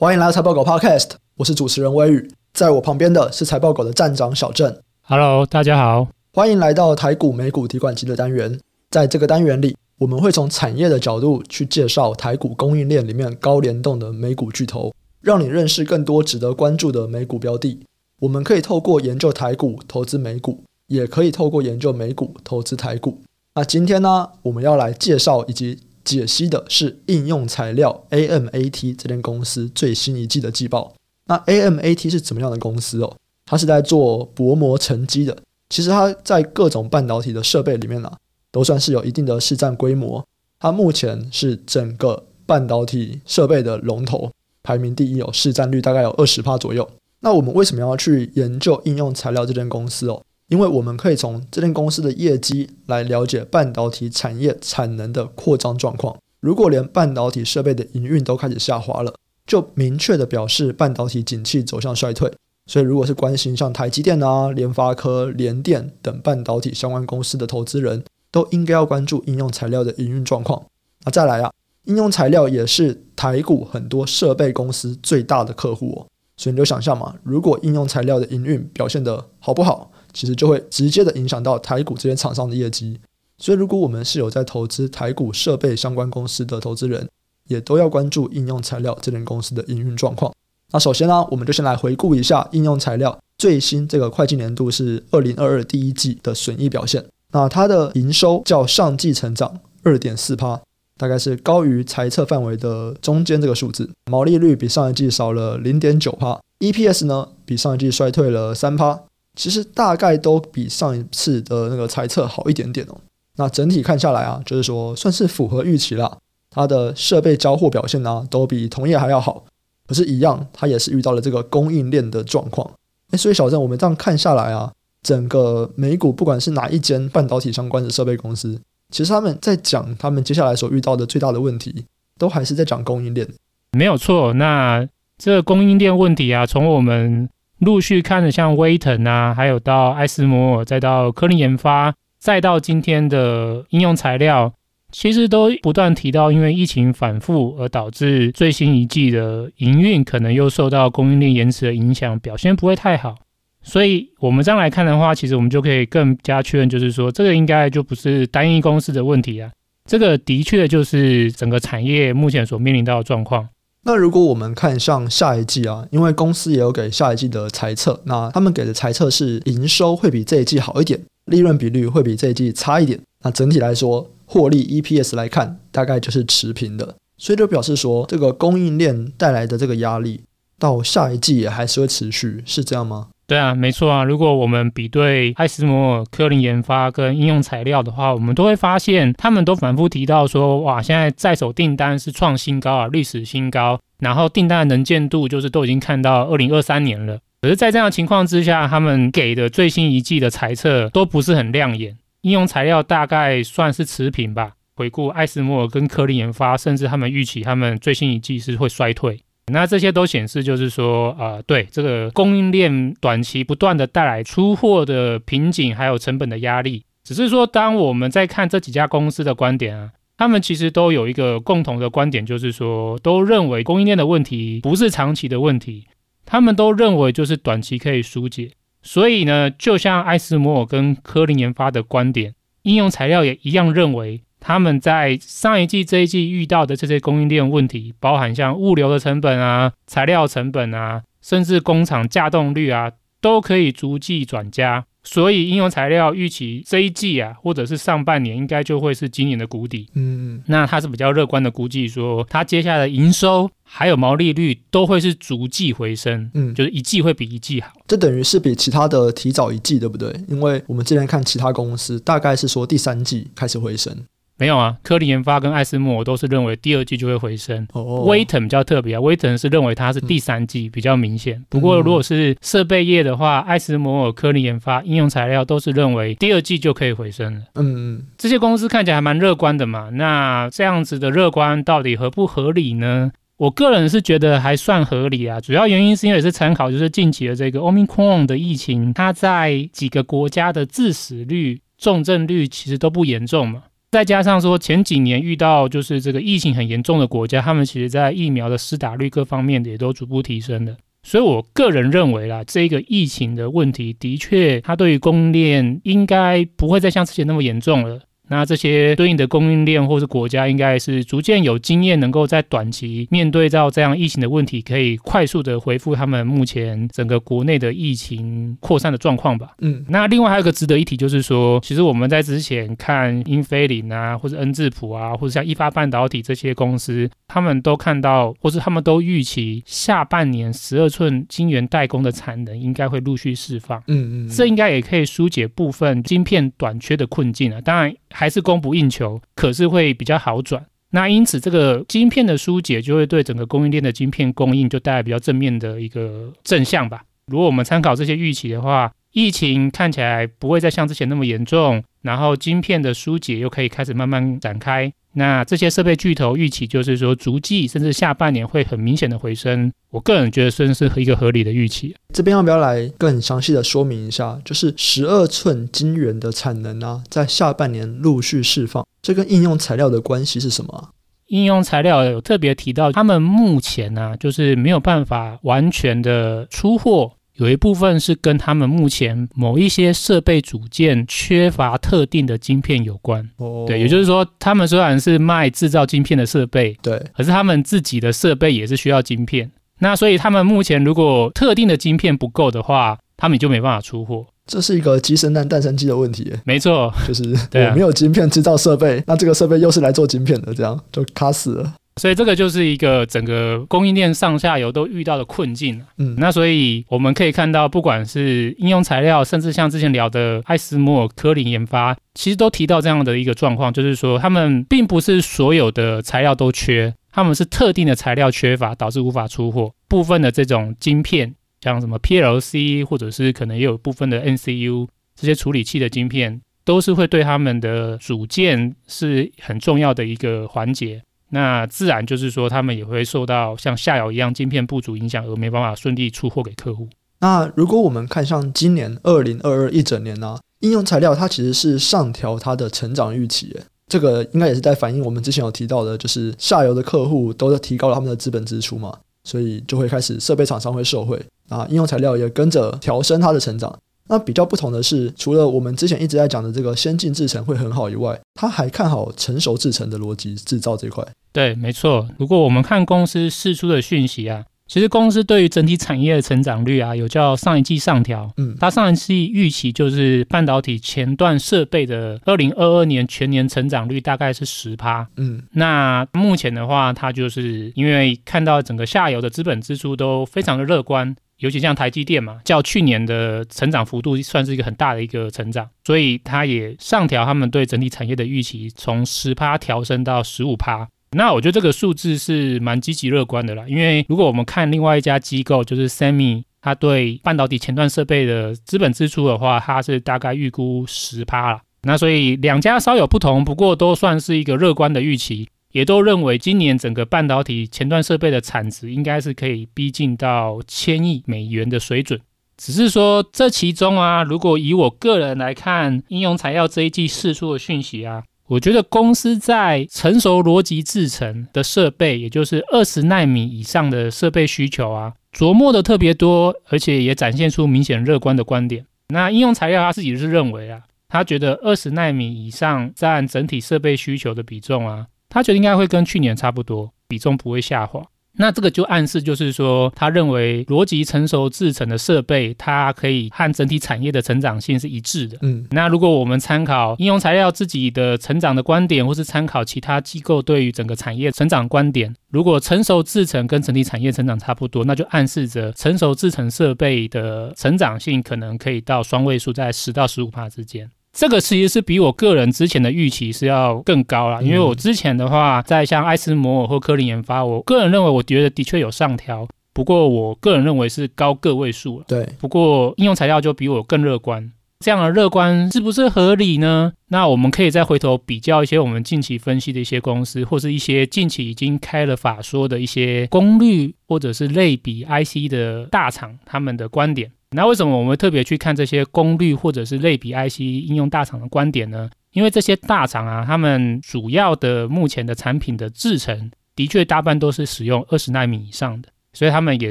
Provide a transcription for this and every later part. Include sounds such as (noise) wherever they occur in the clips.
欢迎来到财报狗 Podcast，我是主持人威宇，在我旁边的是财报狗的站长小郑。Hello，大家好，欢迎来到台股美股提款机的单元。在这个单元里，我们会从产业的角度去介绍台股供应链里面高联动的美股巨头，让你认识更多值得关注的美股标的。我们可以透过研究台股投资美股，也可以透过研究美股投资台股。那今天呢，我们要来介绍以及解析的是应用材料 AMAT 这间公司最新一季的季报。那 AMAT 是怎么样的公司哦？它是在做薄膜沉积的。其实它在各种半导体的设备里面呢、啊，都算是有一定的市占规模。它目前是整个半导体设备的龙头，排名第一，哦市占率大概有二十趴左右。那我们为什么要去研究应用材料这间公司哦？因为我们可以从这间公司的业绩来了解半导体产业产能的扩张状况。如果连半导体设备的营运都开始下滑了，就明确的表示半导体景气走向衰退。所以，如果是关心像台积电啊、联发科、联电等半导体相关公司的投资人，都应该要关注应用材料的营运状况。那再来啊，应用材料也是台股很多设备公司最大的客户哦。所以你就想象嘛，如果应用材料的营运表现得好不好？其实就会直接的影响到台股这些厂商的业绩，所以如果我们是有在投资台股设备相关公司的投资人，也都要关注应用材料这间公司的营运状况。那首先呢，我们就先来回顾一下应用材料最新这个会计年度是二零二二第一季的损益表现。那它的营收较上季成长二点四趴，大概是高于财测范围的中间这个数字。毛利率比上一季少了零点九趴，EPS 呢比上一季衰退了三趴。其实大概都比上一次的那个猜测好一点点哦。那整体看下来啊，就是说算是符合预期了。它的设备交货表现呢，都比同业还要好。可是，一样，它也是遇到了这个供应链的状况。诶，所以小郑，我们这样看下来啊，整个美股不管是哪一间半导体相关的设备公司，其实他们在讲他们接下来所遇到的最大的问题，都还是在讲供应链。没有错。那这个供应链问题啊，从我们陆续看着像威腾啊，还有到艾斯摩尔，再到科林研发，再到今天的应用材料，其实都不断提到，因为疫情反复而导致最新一季的营运可能又受到供应链延迟的影响，表现不会太好。所以我们这样来看的话，其实我们就可以更加确认，就是说这个应该就不是单一公司的问题啊，这个的确就是整个产业目前所面临到的状况。那如果我们看像下一季啊，因为公司也有给下一季的猜测，那他们给的猜测是营收会比这一季好一点，利润比率会比这一季差一点。那整体来说，获利 EPS 来看，大概就是持平的。所以就表示说，这个供应链带来的这个压力，到下一季也还是会持续，是这样吗？对啊，没错啊。如果我们比对艾斯摩尔、科林研发跟应用材料的话，我们都会发现，他们都反复提到说，哇，现在在手订单是创新高啊，历史新高。然后订单的能见度就是都已经看到二零二三年了。可是，在这样的情况之下，他们给的最新一季的财测都不是很亮眼。应用材料大概算是持平吧。回顾艾斯摩尔跟科林研发，甚至他们预期他们最新一季是会衰退。那这些都显示，就是说，呃，对这个供应链短期不断的带来出货的瓶颈，还有成本的压力。只是说，当我们在看这几家公司的观点啊，他们其实都有一个共同的观点，就是说，都认为供应链的问题不是长期的问题，他们都认为就是短期可以疏解。所以呢，就像艾斯摩尔跟科林研发的观点，应用材料也一样认为。他们在上一季、这一季遇到的这些供应链问题，包含像物流的成本啊、材料成本啊，甚至工厂稼动率啊，都可以逐季转佳。所以应用材料预期这一季啊，或者是上半年，应该就会是今年的谷底。嗯，那他是比较乐观的估计说，他接下来的营收还有毛利率都会是逐季回升。嗯，就是一季会比一季好。这等于是比其他的提早一季，对不对？因为我们之前看其他公司，大概是说第三季开始回升。没有啊，科林研发跟艾斯摩尔都是认为第二季就会回升。哦，威腾比较特别啊，威腾是认为它是第三季比较明显。不过如果是设备业的话，艾斯摩尔、科林研发、应用材料都是认为第二季就可以回升了。嗯嗯，这些公司看起来还蛮乐观的嘛。那这样子的乐观到底合不合理呢？我个人是觉得还算合理啊。主要原因是因为是参考就是近期的这个 Omicron 的疫情，它在几个国家的致死率、重症率其实都不严重嘛。再加上说前几年遇到就是这个疫情很严重的国家，他们其实在疫苗的施打率各方面也都逐步提升了。所以我个人认为啦，这个疫情的问题的确，它对于供应链应该不会再像之前那么严重了。那这些对应的供应链或是国家，应该是逐渐有经验，能够在短期面对到这样疫情的问题，可以快速的回复他们目前整个国内的疫情扩散的状况吧。嗯，那另外还有一个值得一提，就是说，其实我们在之前看英飞凌啊，或者恩智浦啊，或者像一发半导体这些公司，他们都看到，或是他们都预期下半年十二寸晶圆代工的产能应该会陆续释放。嗯，嗯嗯，这应该也可以疏解部分晶片短缺的困境啊。当然。还是供不应求，可是会比较好转。那因此，这个晶片的疏解就会对整个供应链的晶片供应就带来比较正面的一个正向吧。如果我们参考这些预期的话，疫情看起来不会再像之前那么严重，然后晶片的疏解又可以开始慢慢展开。那这些设备巨头预期就是说，逐季甚至下半年会很明显的回升。我个人觉得算是一个合理的预期。这边要不要来更详细的说明一下？就是十二寸晶圆的产能啊，在下半年陆续释放，这跟应用材料的关系是什么啊？应用材料有特别提到，他们目前呢、啊，就是没有办法完全的出货。有一部分是跟他们目前某一些设备组件缺乏特定的晶片有关。哦，对，也就是说，他们虽然是卖制造晶片的设备，对，可是他们自己的设备也是需要晶片。那所以他们目前如果特定的晶片不够的话，他们就没办法出货。这是一个鸡生蛋，蛋生鸡的问题。没错，就是 (laughs) 我没有晶片制造设备，那这个设备又是来做晶片的，这样就卡死了。所以这个就是一个整个供应链上下游都遇到的困境。嗯，那所以我们可以看到，不管是应用材料，甚至像之前聊的艾斯摩尔科林研发，其实都提到这样的一个状况，就是说他们并不是所有的材料都缺，他们是特定的材料缺乏导致无法出货。部分的这种晶片，像什么 PLC，或者是可能也有部分的 NCU 这些处理器的晶片，都是会对他们的组件是很重要的一个环节。那自然就是说，他们也会受到像下游一样晶片不足影响，而没办法顺利出货给客户。那如果我们看像今年二零二二一整年呢、应用材料它其实是上调它的成长预期，这个应该也是在反映我们之前有提到的，就是下游的客户都在提高了他们的资本支出嘛，所以就会开始设备厂商会受惠，啊，应用材料也跟着调升它的成长。那比较不同的是，除了我们之前一直在讲的这个先进制程会很好以外，他还看好成熟制程的逻辑制造这块。对，没错。如果我们看公司释出的讯息啊，其实公司对于整体产业的成长率啊，有叫上一季上调。嗯，它上一季预期就是半导体前段设备的二零二二年全年成长率大概是十趴。嗯，那目前的话，它就是因为看到整个下游的资本支出都非常的乐观。尤其像台积电嘛，较去年的成长幅度算是一个很大的一个成长，所以它也上调他们对整体产业的预期，从十趴调升到十五趴。那我觉得这个数字是蛮积极乐观的啦，因为如果我们看另外一家机构，就是 SEMI，它对半导体前段设备的资本支出的话，它是大概预估十趴啦。那所以两家稍有不同，不过都算是一个乐观的预期。也都认为今年整个半导体前段设备的产值应该是可以逼近到千亿美元的水准。只是说这其中啊，如果以我个人来看，应用材料这一季释出的讯息啊，我觉得公司在成熟逻辑制程的设备，也就是二十奈米以上的设备需求啊，琢磨的特别多，而且也展现出明显乐观的观点。那应用材料他自己是认为啊，他觉得二十奈米以上占整体设备需求的比重啊。他觉得应该会跟去年差不多，比重不会下滑。那这个就暗示就是说，他认为逻辑成熟制成的设备，它可以和整体产业的成长性是一致的。嗯，那如果我们参考应用材料自己的成长的观点，或是参考其他机构对于整个产业成长观点，如果成熟制成跟整体产业成长差不多，那就暗示着成熟制成设备的成长性可能可以到双位数，在十到十五帕之间。这个其实是比我个人之前的预期是要更高啦，因为我之前的话，在像艾斯摩尔或科林研发，我个人认为，我觉得的确有上调，不过我个人认为是高个位数了。对，不过应用材料就比我更乐观，这样的乐观是不是合理呢？那我们可以再回头比较一些我们近期分析的一些公司，或是一些近期已经开了法说的一些功率或者是类比 IC 的大厂，他们的观点。那为什么我们特别去看这些功率或者是类比 IC 应用大厂的观点呢？因为这些大厂啊，他们主要的目前的产品的制程，的确大半都是使用二十纳米以上的，所以他们也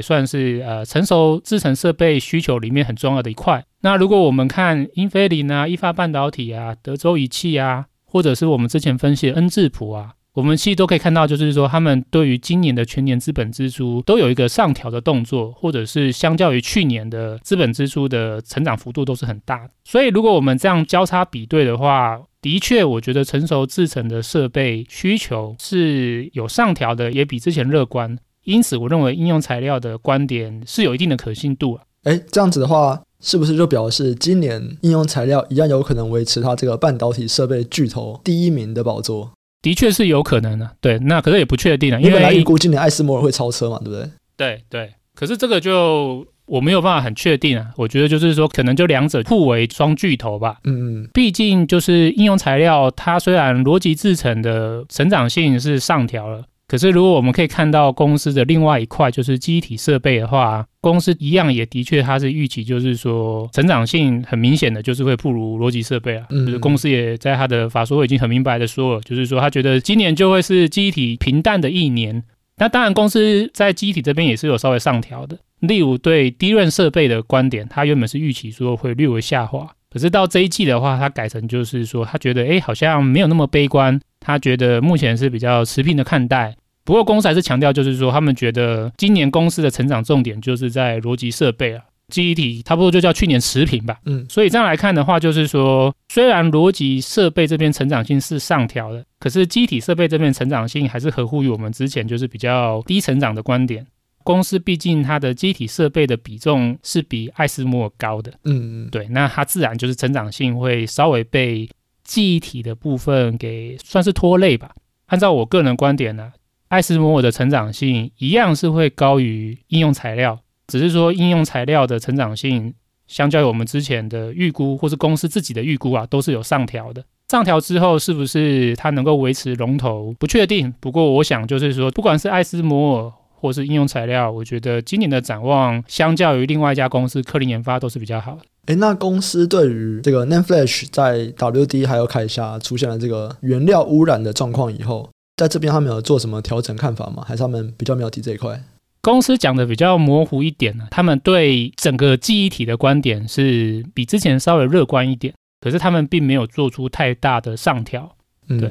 算是呃成熟制程设备需求里面很重要的一块。那如果我们看英飞凌啊、意法半导体啊、德州仪器啊，或者是我们之前分析的恩智浦啊。我们其实都可以看到，就是说，他们对于今年的全年资本支出都有一个上调的动作，或者是相较于去年的资本支出的成长幅度都是很大。所以，如果我们这样交叉比对的话，的确，我觉得成熟制程的设备需求是有上调的，也比之前乐观。因此，我认为应用材料的观点是有一定的可信度啊。哎，这样子的话，是不是就表示今年应用材料一样有可能维持它这个半导体设备巨头第一名的宝座？的确是有可能的，对，那可是也不确定啊，因为来预估今年艾斯摩尔会超车嘛，对不对？对对，可是这个就我没有办法很确定啊，我觉得就是说可能就两者互为双巨头吧，嗯嗯，毕竟就是应用材料，它虽然逻辑制成的成长性是上调了。可是，如果我们可以看到公司的另外一块，就是机体设备的话，公司一样也的确，它是预期，就是说成长性很明显的，就是会不如逻辑设备啊。嗯，就是公司也在他的法说已经很明白的说了，就是说他觉得今年就会是机体平淡的一年。那当然，公司在机体这边也是有稍微上调的。例如对 DRAM 设备的观点，它原本是预期说会略微下滑，可是到这一季的话，它改成就是说他觉得，哎，好像没有那么悲观。他觉得目前是比较持平的看待，不过公司还是强调，就是说他们觉得今年公司的成长重点就是在逻辑设备啊，记忆体差不多就叫去年持平吧。嗯，所以这样来看的话，就是说虽然逻辑设备这边成长性是上调的，可是记忆体设备这边成长性还是合乎于我们之前就是比较低成长的观点。公司毕竟它的记忆体设备的比重是比艾斯摩尔高的，嗯嗯，对，那它自然就是成长性会稍微被。记忆体的部分给算是拖累吧。按照我个人观点呢，艾斯摩尔的成长性一样是会高于应用材料，只是说应用材料的成长性相较于我们之前的预估或是公司自己的预估啊，都是有上调的。上调之后是不是它能够维持龙头不确定。不过我想就是说，不管是艾斯摩尔或是应用材料，我觉得今年的展望相较于另外一家公司科林研发都是比较好的。诶，那公司对于这个 NAND Flash 在 WD 还有凯霞出现了这个原料污染的状况以后，在这边他们有做什么调整看法吗？还是他们比较没有提这一块？公司讲的比较模糊一点呢，他们对整个记忆体的观点是比之前稍微乐观一点，可是他们并没有做出太大的上调。嗯，对。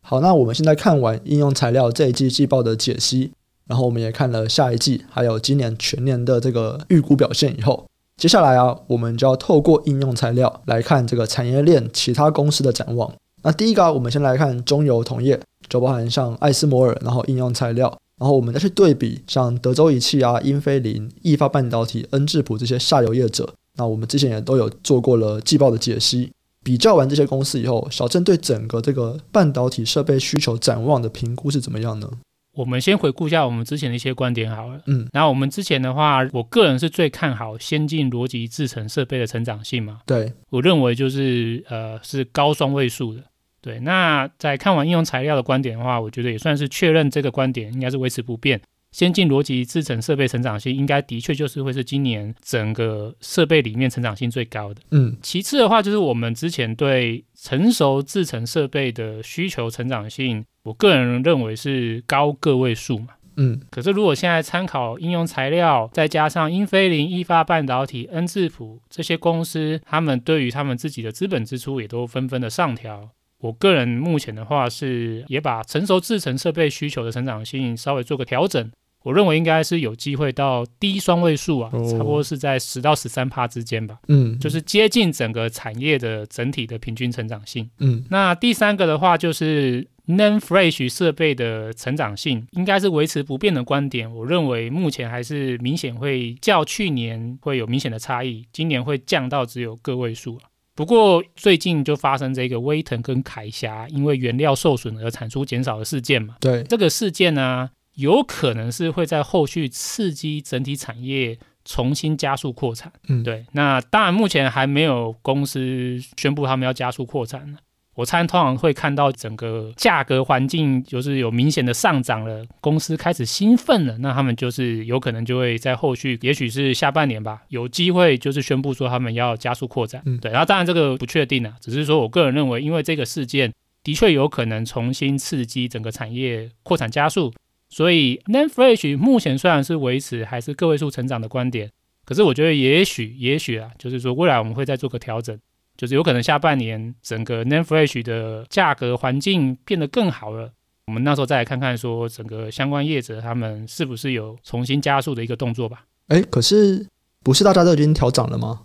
好，那我们现在看完应用材料这一季季报的解析，然后我们也看了下一季还有今年全年的这个预估表现以后。接下来啊，我们就要透过应用材料来看这个产业链其他公司的展望。那第一个啊，我们先来看中游同业，就包含像艾斯摩尔，然后应用材料，然后我们再去对比像德州仪器啊、英飞凌、意法半导体、恩智浦这些下游业者。那我们之前也都有做过了季报的解析。比较完这些公司以后，小郑对整个这个半导体设备需求展望的评估是怎么样呢？我们先回顾一下我们之前的一些观点好了。嗯，然后我们之前的话，我个人是最看好先进逻辑制程设备的成长性嘛。对，我认为就是呃是高双位数的。对，那在看完应用材料的观点的话，我觉得也算是确认这个观点应该是维持不变。先进逻辑制程设备成长性应该的确就是会是今年整个设备里面成长性最高的。嗯，其次的话就是我们之前对成熟制程设备的需求成长性，我个人认为是高个位数嘛。嗯，可是如果现在参考应用材料，再加上英飞凌、意发半导体、恩智浦这些公司，他们对于他们自己的资本支出也都纷纷的上调。我个人目前的话是也把成熟制程设备需求的成长性稍微做个调整，我认为应该是有机会到低双位数啊，差不多是在十到十三趴之间吧。嗯，就是接近整个产业的整体的平均成长性。嗯，那第三个的话就是 NAND Flash 设备的成长性应该是维持不变的观点。我认为目前还是明显会较去年会有明显的差异，今年会降到只有个位数。不过最近就发生这个威腾跟凯霞因为原料受损而产出减少的事件嘛。对，这个事件呢，有可能是会在后续刺激整体产业重新加速扩产。嗯，对。那当然目前还没有公司宣布他们要加速扩产。我猜通常会看到整个价格环境就是有明显的上涨了，公司开始兴奋了，那他们就是有可能就会在后续，也许是下半年吧，有机会就是宣布说他们要加速扩展。嗯，对，然后当然这个不确定啊，只是说我个人认为，因为这个事件的确有可能重新刺激整个产业扩产加速，所以 NAND Flash 目前虽然是维持还是个位数成长的观点，可是我觉得也许也许啊，就是说未来我们会再做个调整。就是有可能下半年整个 NAND Flash 的价格环境变得更好了，我们那时候再来看看说整个相关业者他们是不是有重新加速的一个动作吧。哎，可是不是大家都已经调涨了吗？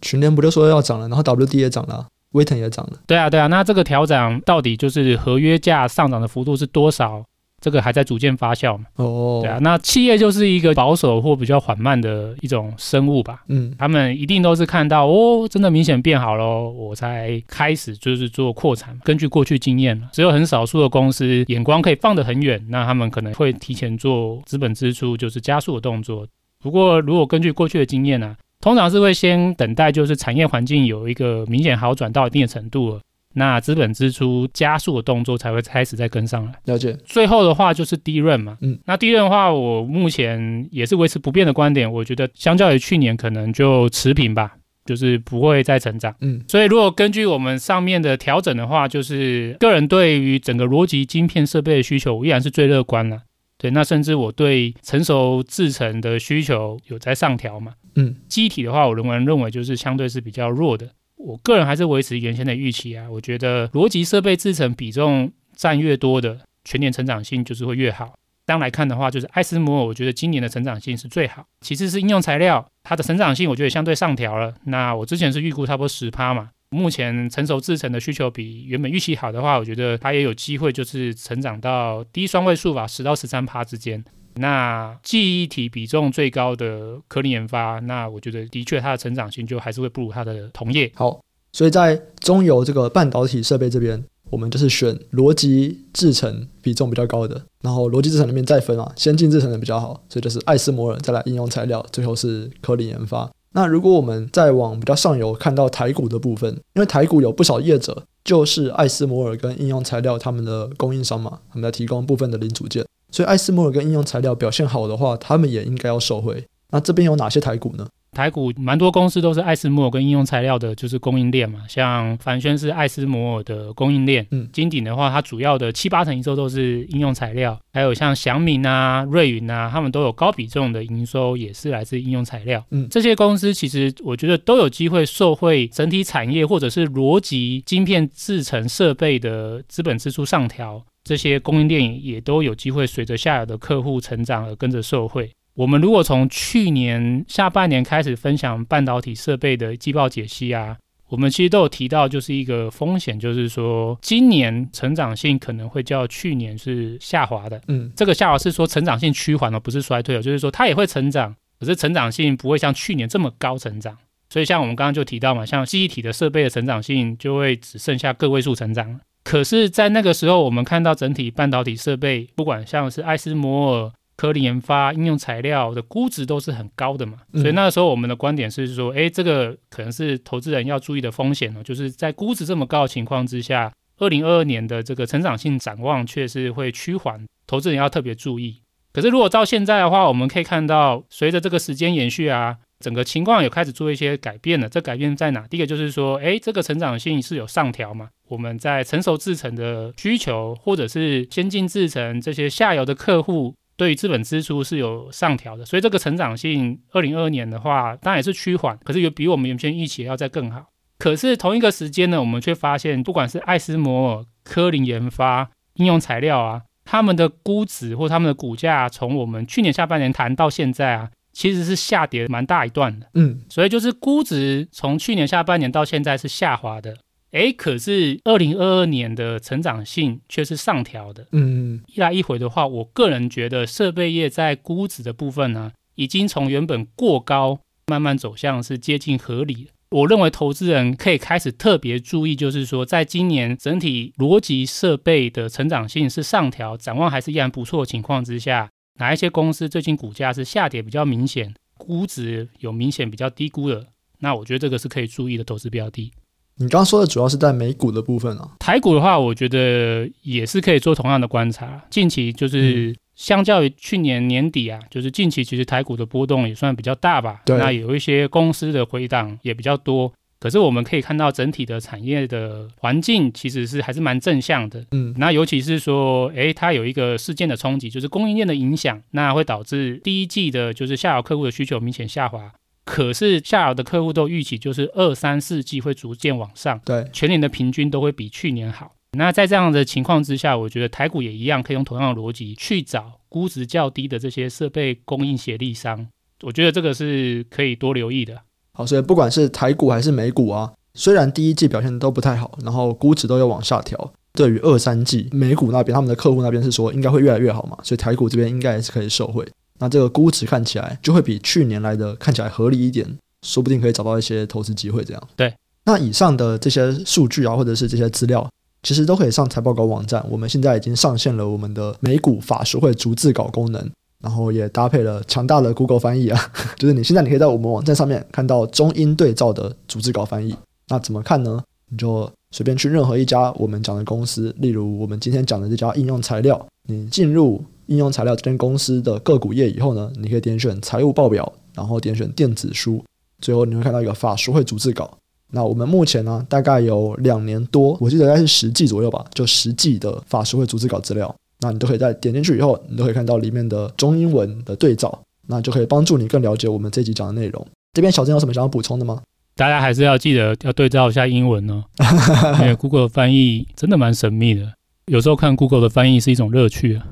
群联不就说要涨了，然后 WD 也涨了，威腾也涨了。对啊，对啊，那这个调涨到底就是合约价上涨的幅度是多少？这个还在逐渐发酵嘛？哦，oh. 对啊，那企业就是一个保守或比较缓慢的一种生物吧。嗯，他们一定都是看到哦，真的明显变好喽，我才开始就是做扩产。根据过去经验，只有很少数的公司眼光可以放得很远，那他们可能会提前做资本支出，就是加速的动作。不过，如果根据过去的经验呢、啊，通常是会先等待，就是产业环境有一个明显好转到一定的程度了。那资本支出加速的动作才会开始再跟上来。了解。最后的话就是 DRAM 嘛，嗯，那 DRAM 的话，我目前也是维持不变的观点，我觉得相较于去年可能就持平吧，就是不会再成长。嗯，所以如果根据我们上面的调整的话，就是个人对于整个逻辑晶片设备的需求依然是最乐观了。对，那甚至我对成熟制程的需求有在上调嘛。嗯，机体的话，我仍然认为就是相对是比较弱的。我个人还是维持原先的预期啊，我觉得逻辑设备制程比重占越多的，全年成长性就是会越好。这样来看的话，就是艾斯摩尔，我觉得今年的成长性是最好。其次是应用材料，它的成长性我觉得相对上调了。那我之前是预估差不多十趴嘛，目前成熟制程的需求比原本预期好的话，我觉得它也有机会就是成长到低双位数吧，十到十三趴之间。那记忆体比重最高的科林研发，那我觉得的确它的成长性就还是会不如它的同业。好，所以在中游这个半导体设备这边，我们就是选逻辑制程比重比较高的，然后逻辑制程里面再分啊，先进制程的比较好，所以就是艾斯摩尔，再来应用材料，最后是科林研发。那如果我们再往比较上游看到台股的部分，因为台股有不少业者就是艾斯摩尔跟应用材料他们的供应商嘛，他们在提供部分的零组件。所以艾斯摩尔跟应用材料表现好的话，他们也应该要受惠。那这边有哪些台股呢？台股蛮多公司都是艾斯摩尔跟应用材料的，就是供应链嘛。像凡轩是艾斯摩尔的供应链，嗯，金鼎的话，它主要的七八成营收都是应用材料。还有像祥明啊、瑞云啊，他们都有高比重的营收也是来自应用材料。嗯，这些公司其实我觉得都有机会受惠整体产业或者是逻辑晶片制成设备的资本支出上调。这些供应链也都有机会随着下游的客户成长而跟着受惠。我们如果从去年下半年开始分享半导体设备的季报解析啊，我们其实都有提到，就是一个风险，就是说今年成长性可能会较去年是下滑的。嗯，这个下滑是说成长性趋缓了，不是衰退了，就是说它也会成长，可是成长性不会像去年这么高成长。所以像我们刚刚就提到嘛，像记忆体的设备的成长性就会只剩下个位数成长。可是，在那个时候，我们看到整体半导体设备，不管像是艾斯摩尔、科林研发、应用材料的估值都是很高的嘛。嗯、所以那个时候，我们的观点是说，哎，这个可能是投资人要注意的风险哦，就是在估值这么高的情况之下，二零二二年的这个成长性展望却是会趋缓，投资人要特别注意。可是，如果到现在的话，我们可以看到，随着这个时间延续啊。整个情况有开始做一些改变了，这改变在哪？第一个就是说，哎，这个成长性是有上调嘛？我们在成熟制程的需求，或者是先进制程这些下游的客户，对于资本支出是有上调的，所以这个成长性，二零二二年的话，当然也是趋缓，可是有比我们原先预期要再更好。可是同一个时间呢，我们却发现，不管是艾斯摩尔、科林研发、应用材料啊，他们的估值或他们的股价，从我们去年下半年谈到现在啊。其实是下跌蛮大一段的，嗯，所以就是估值从去年下半年到现在是下滑的，诶，可是二零二二年的成长性却是上调的，嗯，一来一回的话，我个人觉得设备业在估值的部分呢，已经从原本过高慢慢走向是接近合理。我认为投资人可以开始特别注意，就是说在今年整体逻辑设备的成长性是上调，展望还是依然不错的情况之下。哪一些公司最近股价是下跌比较明显，估值有明显比较低估的？那我觉得这个是可以注意的投资标的。你刚刚说的主要是在美股的部分啊，台股的话，我觉得也是可以做同样的观察。近期就是相较于去年年底啊，就是近期其实台股的波动也算比较大吧。对。那有一些公司的回档也比较多，可是我们可以看到整体的产业的环境其实是还是蛮正向的。嗯。那尤其是说，哎，它有一个事件的冲击，就是供应链的影响，那会导致第一季的就是下游客户的需求明显下滑。可是下游的客户都预期，就是二三四季会逐渐往上，对，全年的平均都会比去年好。那在这样的情况之下，我觉得台股也一样，可以用同样的逻辑去找估值较低的这些设备供应协力商。我觉得这个是可以多留意的。好，所以不管是台股还是美股啊，虽然第一季表现都不太好，然后估值都有往下调。对于二三季美股那边，他们的客户那边是说应该会越来越好嘛，所以台股这边应该也是可以受惠。那这个估值看起来就会比去年来的看起来合理一点，说不定可以找到一些投资机会。这样对。那以上的这些数据啊，或者是这些资料，其实都可以上财报稿网站。我们现在已经上线了我们的美股法学会逐字稿功能，然后也搭配了强大的 Google 翻译啊，(laughs) 就是你现在你可以在我们网站上面看到中英对照的逐字稿翻译。那怎么看呢？你就随便去任何一家我们讲的公司，例如我们今天讲的这家应用材料，你进入。应用材料这间公司的个股页以后呢，你可以点选财务报表，然后点选电子书，最后你会看到一个法说会逐字稿。那我们目前呢，大概有两年多，我记得应该是十季左右吧，就十季的法说会逐字稿资料。那你都可以在点进去以后，你都可以看到里面的中英文的对照，那就可以帮助你更了解我们这集讲的内容。这边小郑有什么想要补充的吗？大家还是要记得要对照一下英文哦，(laughs) 因为 Google 的翻译真的蛮神秘的。有时候看 Google 的翻译是一种乐趣啊。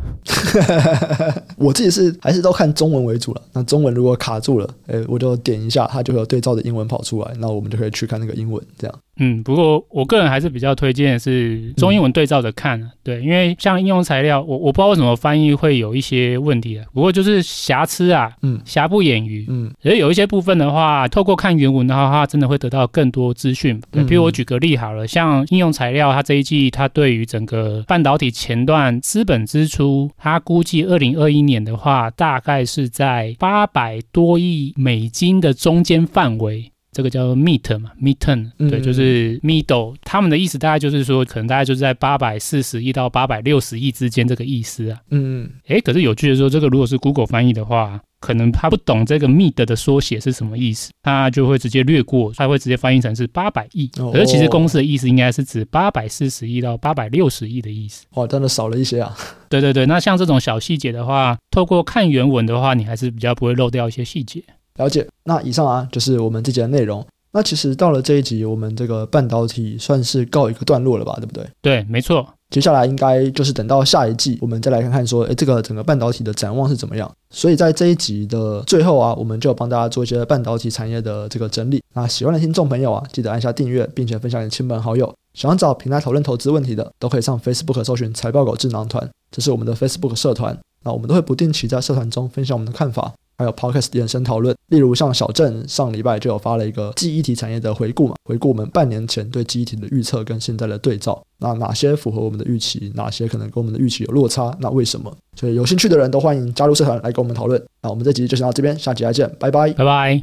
(laughs) 我自己是还是都看中文为主了。那中文如果卡住了，诶，我就点一下，它就会有对照的英文跑出来，那我们就可以去看那个英文，这样。嗯，不过我个人还是比较推荐是中英文对照着看，嗯，对，因为像应用材料，我我不知道为什么翻译会有一些问题啊。不过就是瑕疵啊，嗯，瑕不掩瑜，嗯，所以有一些部分的话，透过看原文的话，它真的会得到更多资讯。对，比如我举个例好了，像应用材料，它这一季它对于整个半导体前段资本支出，它估计二零二一年的话，大概是在八百多亿美金的中间范围。这个叫 meet 嘛，midterm，对，就是 middle，他们的意思大概就是说，可能大概就是在八百四十亿到八百六十亿之间这个意思啊。嗯嗯。哎，可是有趣的说，这个如果是 Google 翻译的话，可能他不懂这个 meet 的缩写是什么意思，他就会直接略过，他会直接翻译成是八百亿。可是其实公司的意思应该是指八百四十亿到八百六十亿的意思。哇，真的少了一些啊。对对对，那像这种小细节的话，透过看原文的话，你还是比较不会漏掉一些细节。了解，那以上啊就是我们这集的内容。那其实到了这一集，我们这个半导体算是告一个段落了吧，对不对？对，没错。接下来应该就是等到下一季，我们再来看看说，诶，这个整个半导体的展望是怎么样。所以在这一集的最后啊，我们就帮大家做一些半导体产业的这个整理。那喜欢的听众朋友啊，记得按下订阅，并且分享给亲朋好友。想要找平台讨论投资问题的，都可以上 Facebook 搜寻财报狗智囊团，这是我们的 Facebook 社团。那我们都会不定期在社团中分享我们的看法。还有 Podcast 延伸讨论，例如像小郑上礼拜就有发了一个记忆体产业的回顾嘛，回顾我们半年前对记忆体的预测跟现在的对照，那哪些符合我们的预期，哪些可能跟我们的预期有落差，那为什么？所以有兴趣的人都欢迎加入社团来跟我们讨论。那我们这集就先到这边，下集再见，拜拜，拜拜。